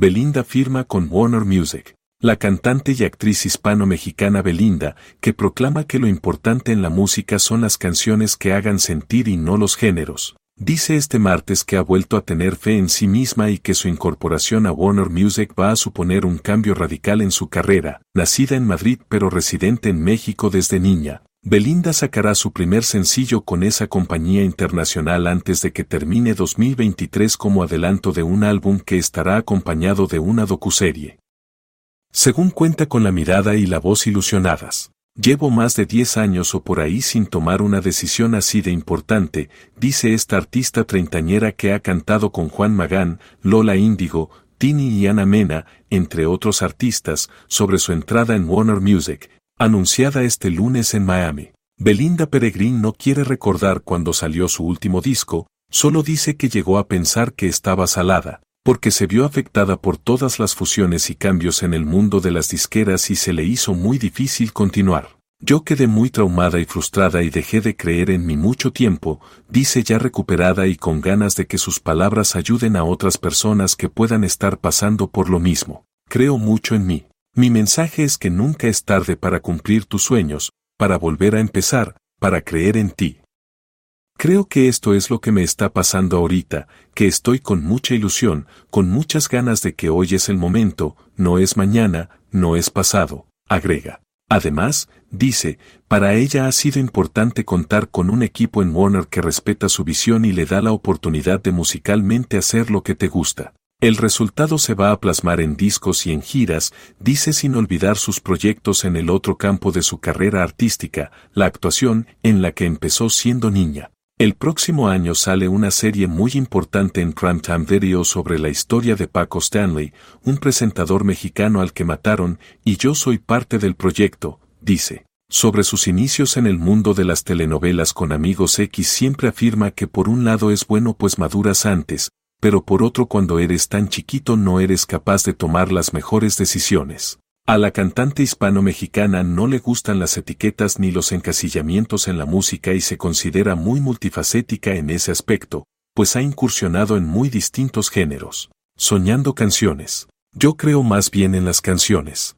Belinda firma con Warner Music. La cantante y actriz hispano-mexicana Belinda, que proclama que lo importante en la música son las canciones que hagan sentir y no los géneros, dice este martes que ha vuelto a tener fe en sí misma y que su incorporación a Warner Music va a suponer un cambio radical en su carrera, nacida en Madrid pero residente en México desde niña. Belinda sacará su primer sencillo con esa compañía internacional antes de que termine 2023 como adelanto de un álbum que estará acompañado de una docuserie. Según cuenta con la mirada y la voz ilusionadas, llevo más de 10 años o por ahí sin tomar una decisión así de importante, dice esta artista treintañera que ha cantado con Juan Magán, Lola Índigo, Tini y Ana Mena, entre otros artistas, sobre su entrada en Warner Music, anunciada este lunes en Miami. Belinda Peregrín no quiere recordar cuando salió su último disco, solo dice que llegó a pensar que estaba salada, porque se vio afectada por todas las fusiones y cambios en el mundo de las disqueras y se le hizo muy difícil continuar. Yo quedé muy traumada y frustrada y dejé de creer en mí mucho tiempo, dice ya recuperada y con ganas de que sus palabras ayuden a otras personas que puedan estar pasando por lo mismo. Creo mucho en mí. Mi mensaje es que nunca es tarde para cumplir tus sueños, para volver a empezar, para creer en ti. Creo que esto es lo que me está pasando ahorita, que estoy con mucha ilusión, con muchas ganas de que hoy es el momento, no es mañana, no es pasado, agrega. Además, dice, para ella ha sido importante contar con un equipo en Warner que respeta su visión y le da la oportunidad de musicalmente hacer lo que te gusta. El resultado se va a plasmar en discos y en giras, dice sin olvidar sus proyectos en el otro campo de su carrera artística, la actuación, en la que empezó siendo niña. El próximo año sale una serie muy importante en Primetime Video sobre la historia de Paco Stanley, un presentador mexicano al que mataron, y yo soy parte del proyecto, dice. Sobre sus inicios en el mundo de las telenovelas con Amigos X siempre afirma que por un lado es bueno pues maduras antes, pero por otro cuando eres tan chiquito no eres capaz de tomar las mejores decisiones. A la cantante hispano-mexicana no le gustan las etiquetas ni los encasillamientos en la música y se considera muy multifacética en ese aspecto, pues ha incursionado en muy distintos géneros. Soñando canciones. Yo creo más bien en las canciones.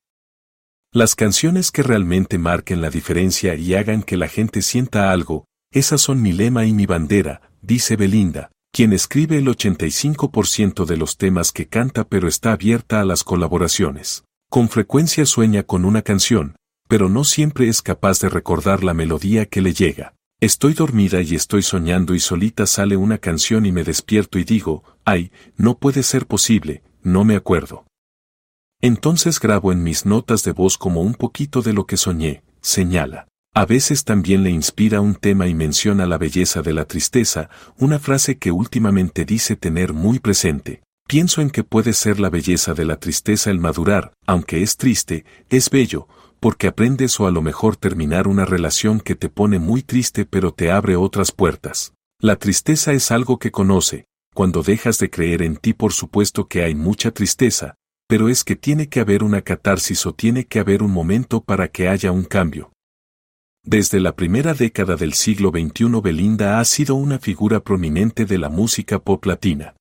Las canciones que realmente marquen la diferencia y hagan que la gente sienta algo, esas son mi lema y mi bandera, dice Belinda, quien escribe el 85% de los temas que canta pero está abierta a las colaboraciones. Con frecuencia sueña con una canción, pero no siempre es capaz de recordar la melodía que le llega. Estoy dormida y estoy soñando y solita sale una canción y me despierto y digo, ay, no puede ser posible, no me acuerdo. Entonces grabo en mis notas de voz como un poquito de lo que soñé, señala. A veces también le inspira un tema y menciona la belleza de la tristeza, una frase que últimamente dice tener muy presente. Pienso en que puede ser la belleza de la tristeza el madurar, aunque es triste, es bello, porque aprendes o a lo mejor terminar una relación que te pone muy triste pero te abre otras puertas. La tristeza es algo que conoce, cuando dejas de creer en ti por supuesto que hay mucha tristeza, pero es que tiene que haber una catarsis o tiene que haber un momento para que haya un cambio. Desde la primera década del siglo XXI Belinda ha sido una figura prominente de la música pop latina.